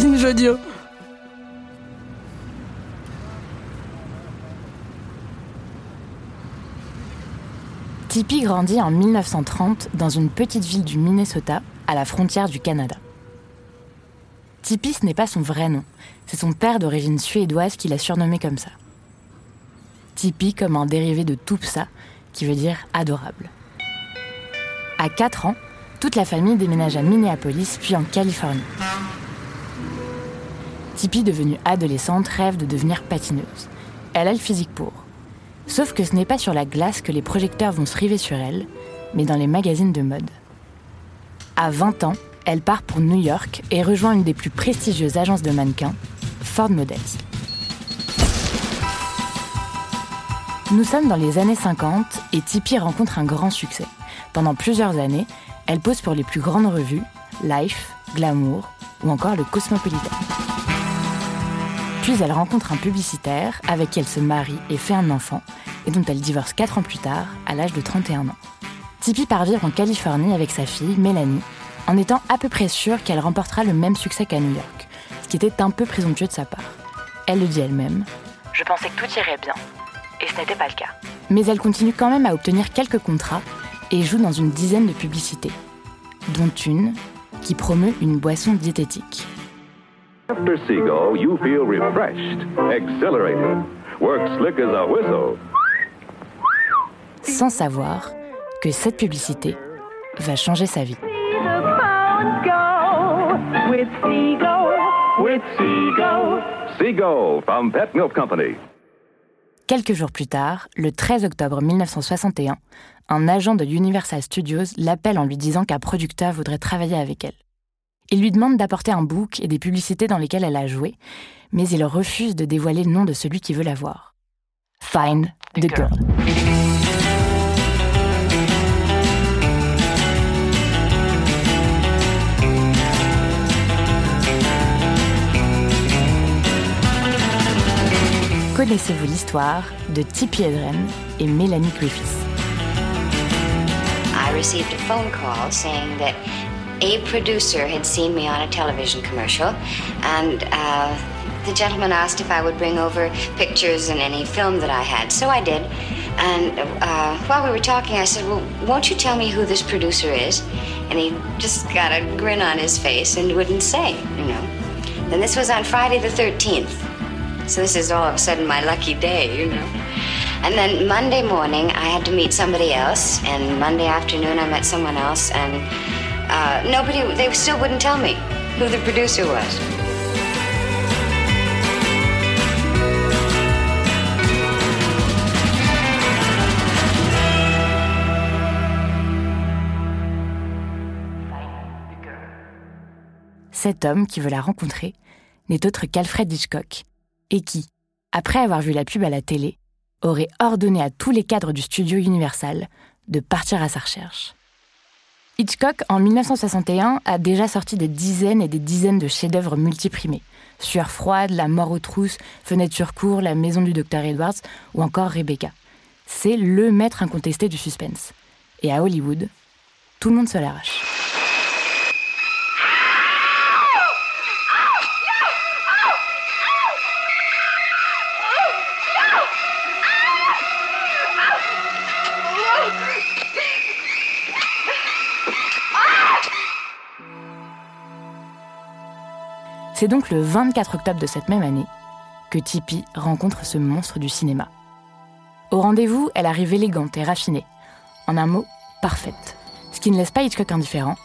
Binge audio. Tippi grandit en 1930 dans une petite ville du Minnesota, à la frontière du Canada. Tippi, ce n'est pas son vrai nom. C'est son père d'origine suédoise qui l'a surnommé comme ça. Tippi comme un dérivé de Tupsa, qui veut dire adorable. À 4 ans, toute la famille déménage à Minneapolis puis en Californie. Tippi, devenue adolescente, rêve de devenir patineuse. Elle a le physique pour. Sauf que ce n'est pas sur la glace que les projecteurs vont se river sur elle, mais dans les magazines de mode. À 20 ans, elle part pour New York et rejoint une des plus prestigieuses agences de mannequins, Ford Models. Nous sommes dans les années 50 et Tippi rencontre un grand succès. Pendant plusieurs années, elle pose pour les plus grandes revues, Life, Glamour ou encore le Cosmopolitan. Puis elle rencontre un publicitaire avec qui elle se marie et fait un enfant, et dont elle divorce 4 ans plus tard, à l'âge de 31 ans. Tippi part vivre en Californie avec sa fille, Mélanie, en étant à peu près sûre qu'elle remportera le même succès qu'à New York, ce qui était un peu présomptueux de sa part. Elle le dit elle-même Je pensais que tout irait bien, et ce n'était pas le cas. Mais elle continue quand même à obtenir quelques contrats et joue dans une dizaine de publicités, dont une qui promeut une boisson diététique. After Seagull, you feel refreshed, exhilarated, work slick as a whistle. sans savoir que cette publicité va changer sa vie. With Seagull. Seagull from Pet Milk Company. Quelques jours plus tard, le 13 octobre 1961, un agent de Universal Studios l'appelle en lui disant qu'un producteur voudrait travailler avec elle. Il lui demande d'apporter un book et des publicités dans lesquelles elle a joué, mais il refuse de dévoiler le nom de celui qui veut la voir. Find the girl. Connaissez-vous l'histoire de Tippi Hedren et Mélanie Griffiths? I received a phone call saying that a producer had seen me on a television commercial, and uh, the gentleman asked if I would bring over pictures and any film that I had. So I did. And uh, while we were talking, I said, Well, won't you tell me who this producer is? And he just got a grin on his face and wouldn't say, you know. And this was on Friday the 13th. So this is all of a sudden my lucky day, you know. And then Monday morning, I had to meet somebody else, and Monday afternoon, I met someone else, and uh, nobody, they still wouldn't tell me who the producer was. Cet homme qui veut la rencontrer n'est autre qu'Alfred Hitchcock, et qui, après avoir vu la pub à la télé, aurait ordonné à tous les cadres du studio Universal de partir à sa recherche. Hitchcock, en 1961, a déjà sorti des dizaines et des dizaines de chefs-d'œuvre multiprimés. Sueur froide, La mort aux trousses, Fenêtre sur cour, La maison du docteur Edwards ou encore Rebecca. C'est le maître incontesté du suspense. Et à Hollywood, tout le monde se l'arrache. C'est donc le 24 octobre de cette même année que Tippi rencontre ce monstre du cinéma. Au rendez-vous, elle arrive élégante et raffinée. En un mot, parfaite. Ce qui ne laisse pas Hitchcock indifférent,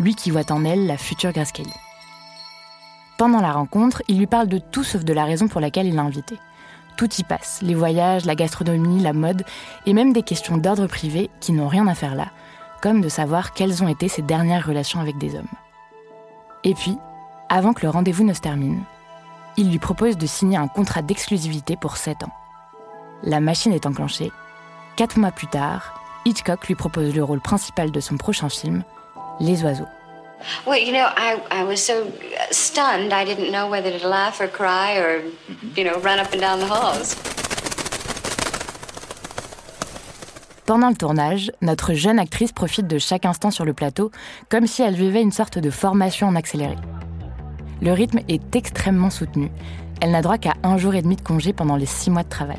lui qui voit en elle la future Grace. Pendant la rencontre, il lui parle de tout sauf de la raison pour laquelle il l'a invité. Tout y passe, les voyages, la gastronomie, la mode, et même des questions d'ordre privé qui n'ont rien à faire là, comme de savoir quelles ont été ses dernières relations avec des hommes. Et puis, avant que le rendez-vous ne se termine, il lui propose de signer un contrat d'exclusivité pour 7 ans. La machine est enclenchée. Quatre mois plus tard, Hitchcock lui propose le rôle principal de son prochain film, Les oiseaux. Well, you know, I, I was so stunned, I didn't know whether to laugh or cry or, you know, run up and down the halls. Pendant le tournage, notre jeune actrice profite de chaque instant sur le plateau comme si elle vivait une sorte de formation en accéléré. Le rythme est extrêmement soutenu. Elle n'a droit qu'à un jour et demi de congé pendant les six mois de travail.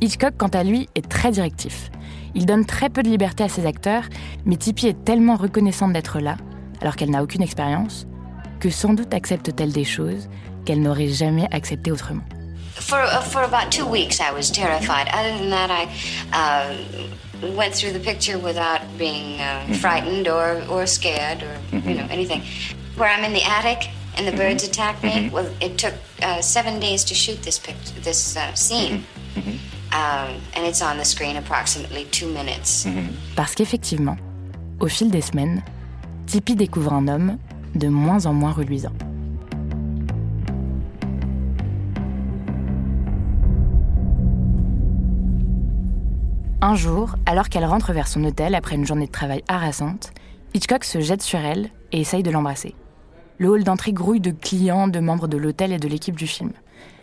Hitchcock, quant à lui, est très directif. Il donne très peu de liberté à ses acteurs, mais Tippi est tellement reconnaissante d'être là, alors qu'elle n'a aucune expérience, que sans doute accepte-t-elle des choses qu'elle n'aurait jamais acceptées autrement. For, uh, for about two weeks, I was terrified. Other than that, I uh, went through the picture without being uh, frightened or, or scared or you know anything. Where I'm in the attic and the birds attack me. Well, it took uh, seven days to shoot this picture, this uh, scene, um, and it's on the screen approximately two minutes. Parce qu'effectivement, au fil des semaines, Tippi découvre un homme de moins en moins reluisant. Un jour, alors qu'elle rentre vers son hôtel après une journée de travail harassante, Hitchcock se jette sur elle et essaye de l'embrasser. Le hall d'entrée grouille de clients, de membres de l'hôtel et de l'équipe du film.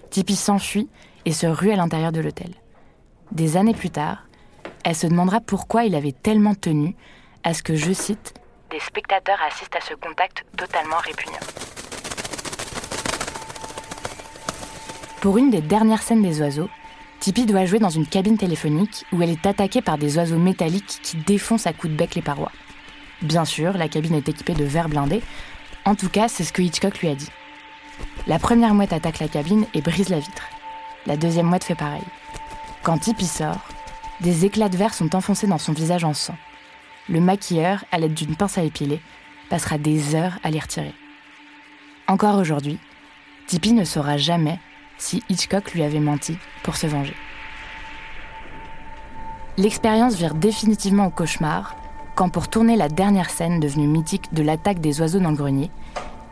Tippi s'enfuit et se rue à l'intérieur de l'hôtel. Des années plus tard, elle se demandera pourquoi il avait tellement tenu à ce que, je cite, des spectateurs assistent à ce contact totalement répugnant. Pour une des dernières scènes des oiseaux, Tippi doit jouer dans une cabine téléphonique où elle est attaquée par des oiseaux métalliques qui défoncent à coups de bec les parois. Bien sûr, la cabine est équipée de verres blindés. En tout cas, c'est ce que Hitchcock lui a dit. La première mouette attaque la cabine et brise la vitre. La deuxième mouette fait pareil. Quand Tippi sort, des éclats de verre sont enfoncés dans son visage en sang. Le maquilleur, à l'aide d'une pince à épiler, passera des heures à les retirer. Encore aujourd'hui, Tippi ne saura jamais si Hitchcock lui avait menti pour se venger. L'expérience vire définitivement au cauchemar quand, pour tourner la dernière scène devenue mythique de l'attaque des oiseaux dans le grenier,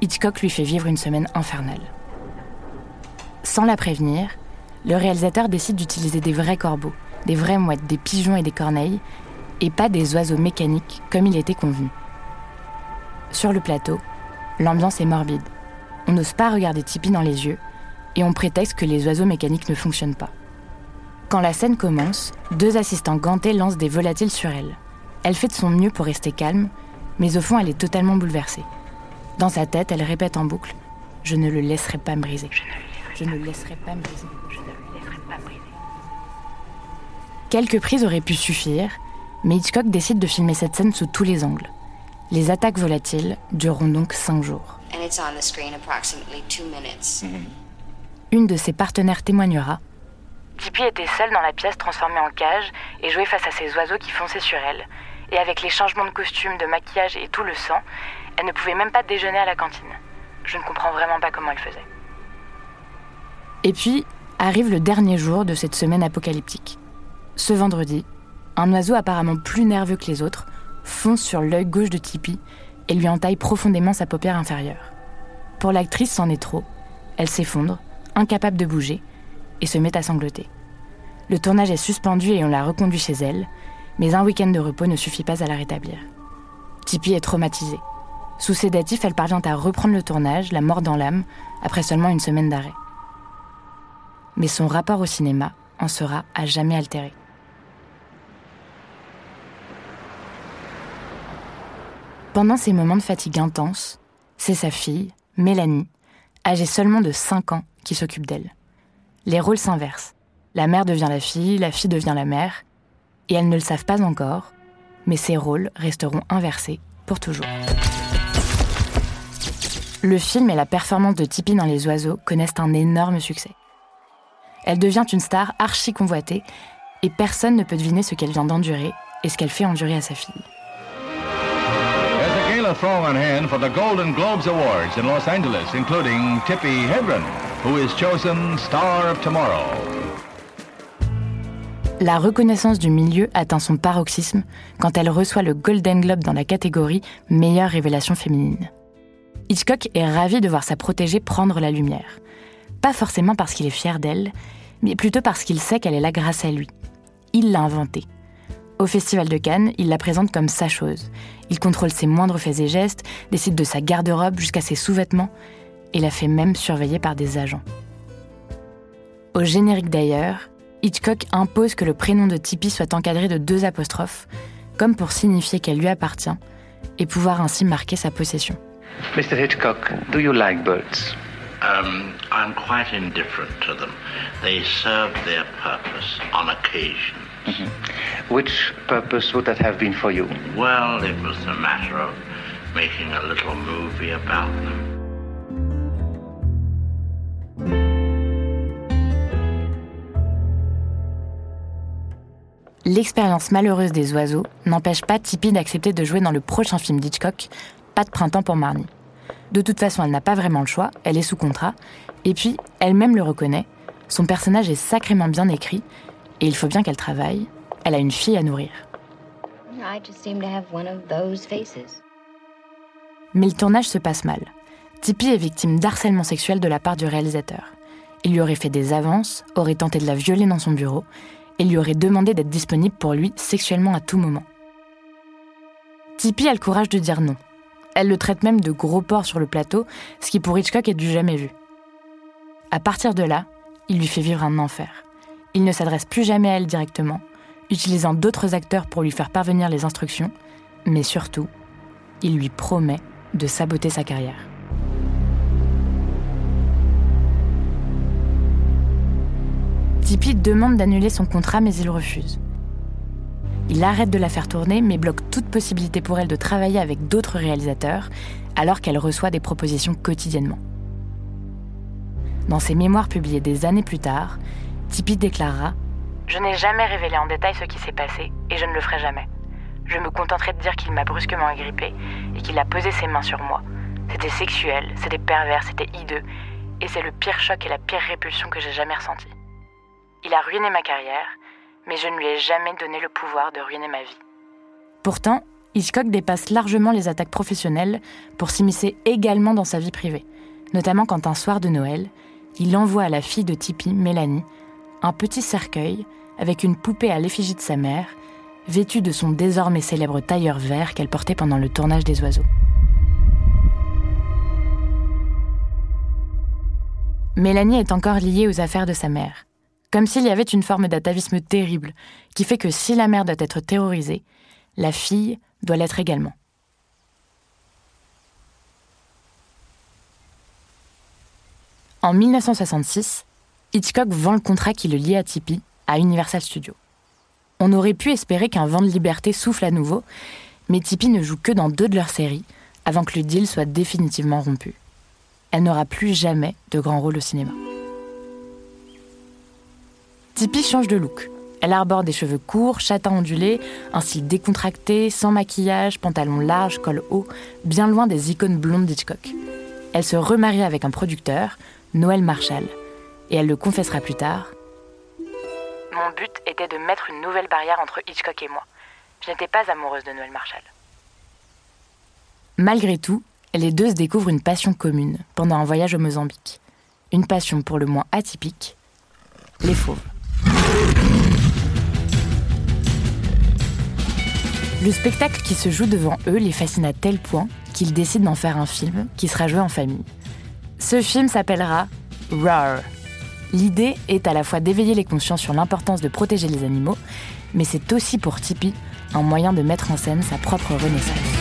Hitchcock lui fait vivre une semaine infernale. Sans la prévenir, le réalisateur décide d'utiliser des vrais corbeaux, des vraies mouettes, des pigeons et des corneilles, et pas des oiseaux mécaniques comme il était convenu. Sur le plateau, l'ambiance est morbide. On n'ose pas regarder Tippi dans les yeux et on prétexte que les oiseaux mécaniques ne fonctionnent pas. Quand la scène commence, deux assistants gantés lancent des volatiles sur elle. Elle fait de son mieux pour rester calme, mais au fond elle est totalement bouleversée. Dans sa tête, elle répète en boucle ⁇ Je ne le laisserai pas me briser. Je ne le laisserai pas me briser. Je ne le laisserai pas me briser. Quelques prises auraient pu suffire, mais Hitchcock décide de filmer cette scène sous tous les angles. Les attaques volatiles dureront donc cinq jours. And it's on the screen approximately two minutes. Une de ses partenaires témoignera. Tippi était seule dans la pièce transformée en cage et jouait face à ces oiseaux qui fonçaient sur elle. Et avec les changements de costume, de maquillage et tout le sang, elle ne pouvait même pas déjeuner à la cantine. Je ne comprends vraiment pas comment elle faisait. Et puis arrive le dernier jour de cette semaine apocalyptique. Ce vendredi, un oiseau apparemment plus nerveux que les autres fonce sur l'œil gauche de Tippi et lui entaille profondément sa paupière inférieure. Pour l'actrice, c'en est trop. Elle s'effondre, incapable de bouger, et se met à sangloter. Le tournage est suspendu et on la reconduit chez elle, mais un week-end de repos ne suffit pas à la rétablir. Tippi est traumatisée. Sous sédatif, elle parvient à reprendre le tournage, la mort dans l'âme, après seulement une semaine d'arrêt. Mais son rapport au cinéma en sera à jamais altéré. Pendant ces moments de fatigue intense, c'est sa fille, Mélanie, âgée seulement de 5 ans, qui s'occupe d'elle. Les rôles s'inversent. La mère devient la fille, la fille devient la mère, et elles ne le savent pas encore, mais ces rôles resteront inversés pour toujours. Le film et la performance de Tippi dans Les Oiseaux connaissent un énorme succès. Elle devient une star archi convoitée, et personne ne peut deviner ce qu'elle vient d'endurer et ce qu'elle fait endurer à sa fille. La reconnaissance du milieu atteint son paroxysme quand elle reçoit le Golden Globe dans la catégorie Meilleure révélation féminine. Hitchcock est ravi de voir sa protégée prendre la lumière. Pas forcément parce qu'il est fier d'elle, mais plutôt parce qu'il sait qu'elle est là grâce à lui. Il l'a inventée. Au Festival de Cannes, il la présente comme sa chose. Il contrôle ses moindres faits et gestes, décide de sa garde-robe jusqu'à ses sous-vêtements, et la fait même surveiller par des agents. Au générique d'ailleurs, Hitchcock impose que le prénom de Tippi soit encadré de deux apostrophes, comme pour signifier qu'elle lui appartient, et pouvoir ainsi marquer sa possession. Mr. Hitchcock, do you like birds? Um, I'm quite indifferent to them. They serve their purpose on occasion. Mm-hmm. Which purpose would that have been for you? Well, it was a matter of making a little movie about them. L'expérience malheureuse des oiseaux n'empêche pas Tippi d'accepter de jouer dans le prochain film d'Hitchcock, Pas de printemps pour Marnie. De toute façon, elle n'a pas vraiment le choix, elle est sous contrat, et puis elle-même le reconnaît, son personnage est sacrément bien écrit, et il faut bien qu'elle travaille, elle a une fille à nourrir. Mais le tournage se passe mal. Tippi est victime d'harcèlement sexuel de la part du réalisateur. Il lui aurait fait des avances, aurait tenté de la violer dans son bureau, et lui aurait demandé d'être disponible pour lui sexuellement à tout moment. Tippi a le courage de dire non. Elle le traite même de gros porc sur le plateau, ce qui pour Hitchcock est du jamais vu. À partir de là, il lui fait vivre un enfer. Il ne s'adresse plus jamais à elle directement, utilisant d'autres acteurs pour lui faire parvenir les instructions, mais surtout, il lui promet de saboter sa carrière. Tippi demande d'annuler son contrat, mais il refuse. Il arrête de la faire tourner, mais bloque toute possibilité pour elle de travailler avec d'autres réalisateurs, alors qu'elle reçoit des propositions quotidiennement. Dans ses mémoires publiées des années plus tard, Tippi déclarera Je n'ai jamais révélé en détail ce qui s'est passé, et je ne le ferai jamais. Je me contenterai de dire qu'il m'a brusquement agrippé et qu'il a posé ses mains sur moi. C'était sexuel, c'était pervers, c'était hideux, et c'est le pire choc et la pire répulsion que j'ai jamais ressenti. Il a ruiné ma carrière, mais je ne lui ai jamais donné le pouvoir de ruiner ma vie. Pourtant, Hitchcock dépasse largement les attaques professionnelles pour s'immiscer également dans sa vie privée, notamment quand un soir de Noël, il envoie à la fille de Tippi, Mélanie, un petit cercueil avec une poupée à l'effigie de sa mère, vêtue de son désormais célèbre tailleur vert qu'elle portait pendant le tournage des oiseaux. Mélanie est encore liée aux affaires de sa mère. Comme s'il y avait une forme d'atavisme terrible, qui fait que si la mère doit être terrorisée, la fille doit l'être également. En 1966, Hitchcock vend le contrat qui le liait à Tippi à Universal Studios. On aurait pu espérer qu'un vent de liberté souffle à nouveau, mais Tippi ne joue que dans deux de leurs séries avant que le deal soit définitivement rompu. Elle n'aura plus jamais de grand rôle au cinéma. Tippi change de look. Elle arbore des cheveux courts, châtains ondulés, un style décontracté, sans maquillage, pantalon large, col haut, bien loin des icônes blondes d'Hitchcock. Elle se remarie avec un producteur, Noël Marshall, et elle le confessera plus tard. Mon but était de mettre une nouvelle barrière entre Hitchcock et moi. Je n'étais pas amoureuse de Noël Marshall. Malgré tout, les deux se découvrent une passion commune pendant un voyage au Mozambique. Une passion pour le moins atypique, les fauves. Le spectacle qui se joue devant eux les fascine à tel point qu'ils décident d'en faire un film qui sera joué en famille. Ce film s'appellera Roar. L'idée est à la fois d'éveiller les consciences sur l'importance de protéger les animaux, mais c'est aussi pour Tippi un moyen de mettre en scène sa propre renaissance.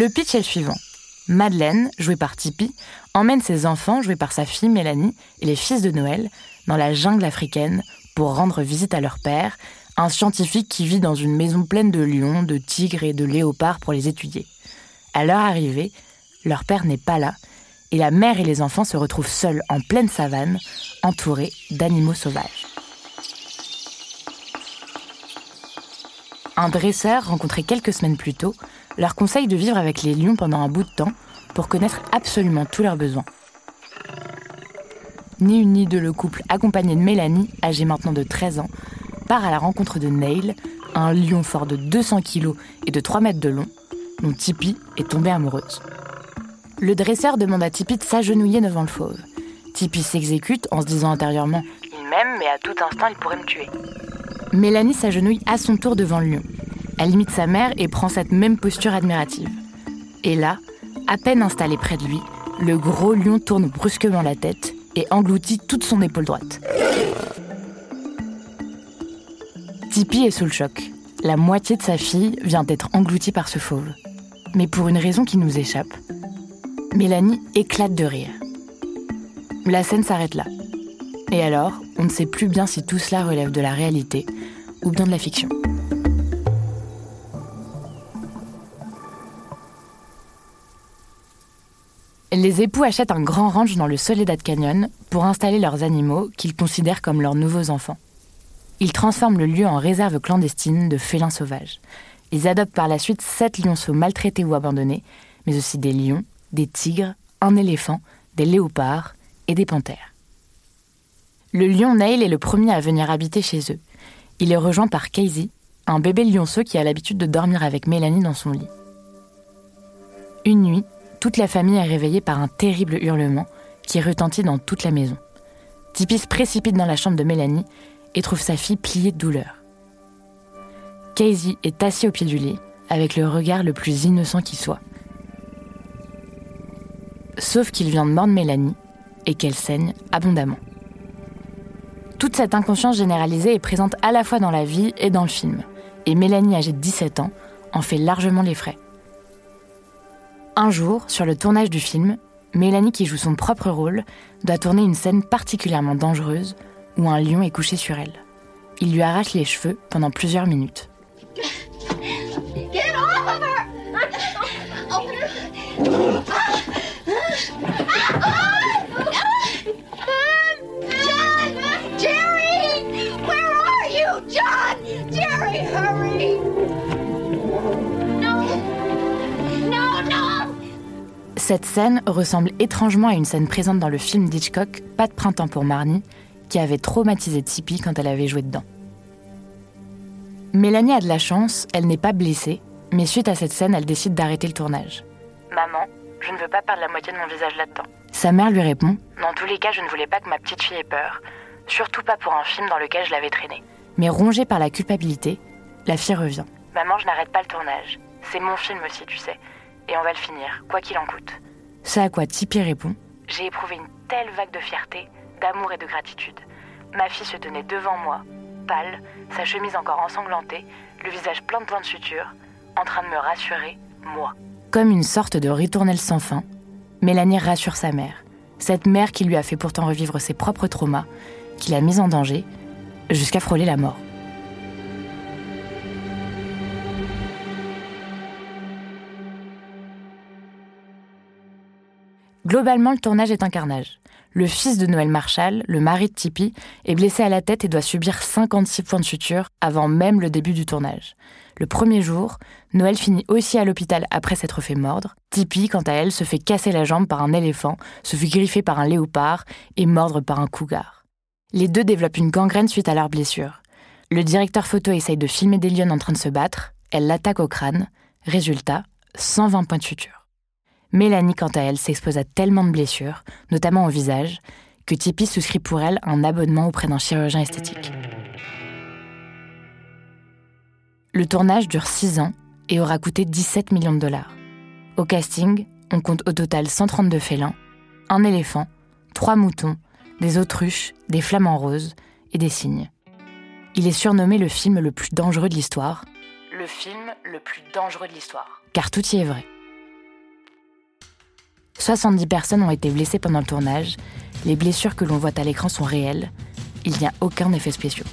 Le pitch est le suivant. Madeleine, jouée par Tipi, emmène ses enfants, joués par sa fille Mélanie, et les fils de Noël, dans la jungle africaine pour rendre visite à leur père, un scientifique qui vit dans une maison pleine de lions, de tigres et de léopards pour les étudier. À leur arrivée, leur père n'est pas là, et la mère et les enfants se retrouvent seuls en pleine savane, entourés d'animaux sauvages. Un dresseur rencontré quelques semaines plus tôt leur conseille de vivre avec les lions pendant un bout de temps pour connaître absolument tous leurs besoins. Ni une ni deux, le couple, accompagné de Mélanie, âgée maintenant de 13 ans, part à la rencontre de Neil, un lion fort de 200 kg et de 3 mètres de long, dont Tippy est tombée amoureuse. Le dresseur demande à Tippy de s'agenouiller devant le fauve. Tippy s'exécute en se disant intérieurement Il m'aime, mais à tout instant, il pourrait me tuer. Mélanie s'agenouille à son tour devant le lion. Elle imite sa mère et prend cette même posture admirative. Et là, à peine installé près de lui, le gros lion tourne brusquement la tête et engloutit toute son épaule droite. Tippy est sous le choc. La moitié de sa fille vient d'être engloutie par ce fauve. Mais pour une raison qui nous échappe, Mélanie éclate de rire. La scène s'arrête là. Et alors, on ne sait plus bien si tout cela relève de la réalité ou bien de la fiction. Les époux achètent un grand ranch dans le Soledad Canyon pour installer leurs animaux qu'ils considèrent comme leurs nouveaux enfants. Ils transforment le lieu en réserve clandestine de félins sauvages. Ils adoptent par la suite sept lionceaux maltraités ou abandonnés, mais aussi des lions, des tigres, un éléphant, des léopards et des panthères. Le lion Neil est le premier à venir habiter chez eux. Il est rejoint par Casey, un bébé lionceau qui a l'habitude de dormir avec Mélanie dans son lit. Une nuit, toute la famille est réveillée par un terrible hurlement qui retentit dans toute la maison. Tippy se précipite dans la chambre de Mélanie et trouve sa fille pliée de douleur. Casey est assis au pied du lit, avec le regard le plus innocent qui soit. Sauf qu'il vient de mordre Mélanie et qu'elle saigne abondamment. Toute cette inconscience généralisée est présente à la fois dans la vie et dans le film, et Mélanie, âgée de 17 ans, en fait largement les frais. Un jour, sur le tournage du film, Mélanie, qui joue son propre rôle, doit tourner une scène particulièrement dangereuse où un lion est couché sur elle. Il lui arrache les cheveux pendant plusieurs minutes. Cette scène ressemble étrangement à une scène présente dans le film d'Hitchcock Pas de printemps pour Marnie, qui avait traumatisé Tippi quand elle avait joué dedans. Mélanie a de la chance, elle n'est pas blessée, mais suite à cette scène, elle décide d'arrêter le tournage. Maman, je ne veux pas perdre la moitié de mon visage là-dedans. Sa mère lui répond Dans tous les cas, je ne voulais pas que ma petite fille ait peur, surtout pas pour un film dans lequel je l'avais traînée. Mais rongée par la culpabilité, la fille revient. Maman, je n'arrête pas le tournage. C'est mon film aussi, tu sais et on va le finir, quoi qu'il en coûte. C'est à quoi Tipeee répond J'ai éprouvé une telle vague de fierté, d'amour et de gratitude. Ma fille se tenait devant moi, pâle, sa chemise encore ensanglantée, le visage plein de points de suture, en train de me rassurer, moi. Comme une sorte de ritournelle sans fin, Mélanie rassure sa mère. Cette mère qui lui a fait pourtant revivre ses propres traumas, qui l'a mise en danger, jusqu'à frôler la mort. Globalement, le tournage est un carnage. Le fils de Noël Marshall, le mari de Tippy, est blessé à la tête et doit subir 56 points de suture avant même le début du tournage. Le premier jour, Noël finit aussi à l'hôpital après s'être fait mordre. Tippy, quant à elle, se fait casser la jambe par un éléphant, se fait griffer par un léopard et mordre par un cougar. Les deux développent une gangrène suite à leur blessure. Le directeur photo essaye de filmer des lions en train de se battre. Elle l'attaque au crâne. Résultat, 120 points de suture. Mélanie, quant à elle, s'expose à tellement de blessures, notamment au visage, que Tipeee souscrit pour elle un abonnement auprès d'un chirurgien esthétique. Le tournage dure 6 ans et aura coûté 17 millions de dollars. Au casting, on compte au total 132 félins, un éléphant, trois moutons, des autruches, des flamants roses et des cygnes. Il est surnommé le film le plus dangereux de l'histoire. Le film le plus dangereux de l'histoire. Car tout y est vrai. 70 personnes ont été blessées pendant le tournage. Les blessures que l'on voit à l'écran sont réelles. Il n'y a aucun effet spéciaux.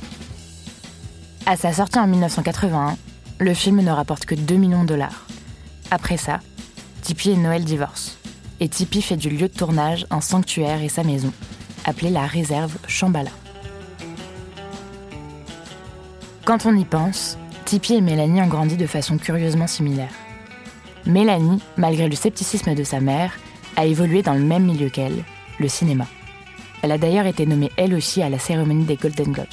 À sa sortie en 1981, le film ne rapporte que 2 millions de dollars. Après ça, Tippi et Noël divorcent. Et Tippi fait du lieu de tournage un sanctuaire et sa maison, appelée la réserve Shambhala. Quand on y pense, Tippi et Mélanie ont grandi de façon curieusement similaire. Mélanie, malgré le scepticisme de sa mère, a évolué dans le même milieu qu'elle, le cinéma. Elle a d'ailleurs été nommée elle aussi à la cérémonie des Golden Globes.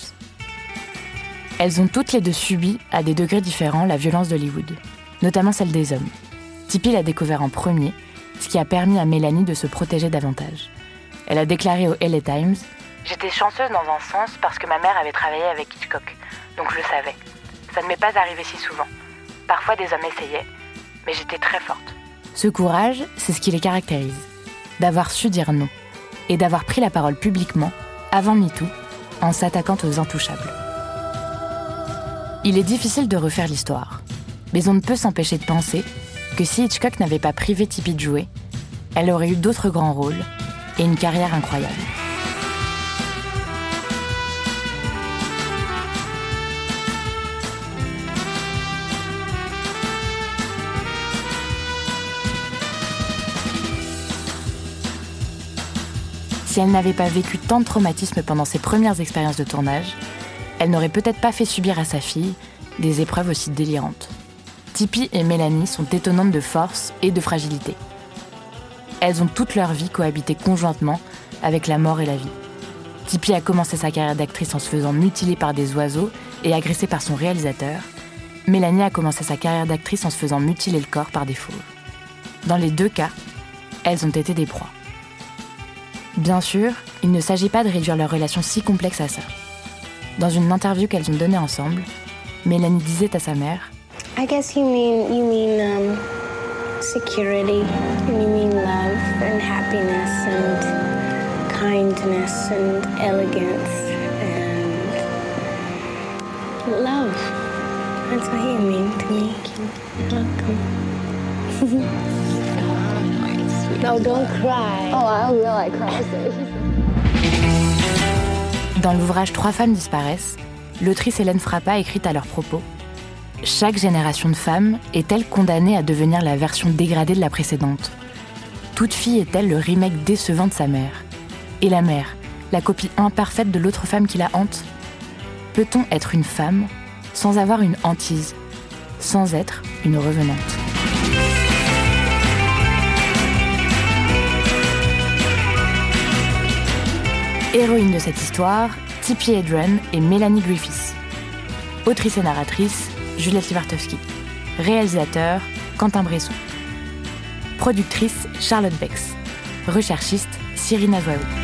Elles ont toutes les deux subi, à des degrés différents, la violence d'Hollywood, notamment celle des hommes. Tippi l'a découvert en premier, ce qui a permis à Mélanie de se protéger davantage. Elle a déclaré au LA Times J'étais chanceuse dans un sens parce que ma mère avait travaillé avec Hitchcock, donc je le savais. Ça ne m'est pas arrivé si souvent. Parfois des hommes essayaient, mais j'étais très forte. Ce courage, c'est ce qui les caractérise. D'avoir su dire non, et d'avoir pris la parole publiquement, avant MeToo, en s'attaquant aux intouchables. Il est difficile de refaire l'histoire, mais on ne peut s'empêcher de penser que si Hitchcock n'avait pas privé Tippi de jouer, elle aurait eu d'autres grands rôles et une carrière incroyable. Si elle n'avait pas vécu tant de traumatismes pendant ses premières expériences de tournage, elle n'aurait peut-être pas fait subir à sa fille des épreuves aussi délirantes. Tippi et Mélanie sont étonnantes de force et de fragilité. Elles ont toute leur vie cohabité conjointement avec la mort et la vie. Tippi a commencé sa carrière d'actrice en se faisant mutiler par des oiseaux et agressée par son réalisateur. Mélanie a commencé sa carrière d'actrice en se faisant mutiler le corps par des fauves. Dans les deux cas, elles ont été des proies. Bien sûr, il ne s'agit pas de réduire leur relation si complexe à ça. Dans une interview qu'elles ont donnée ensemble, Mélanie disait à sa mère I guess you mean you mean um, security, and you mean love and happiness and kindness and elegance and love. That's what you mean to me. Welcome. no, don't cry. Oh, I will. I cry. Dans l'ouvrage Trois femmes disparaissent, l'autrice Hélène Frappa écrit à leur propos Chaque génération de femmes est-elle condamnée à devenir la version dégradée de la précédente? Toute fille est-elle le remake décevant de sa mère? Et la mère, la copie imparfaite de l'autre femme qui la hante? Peut-on être une femme sans avoir une hantise, sans être une revenante? Héroïne de cette histoire, Tippi Hedren et Mélanie Griffiths. Autrice et narratrice, Juliette Livartowski. Réalisateur, Quentin Bresson. Productrice, Charlotte Bex. Recherchiste, Cyrina Zouaou.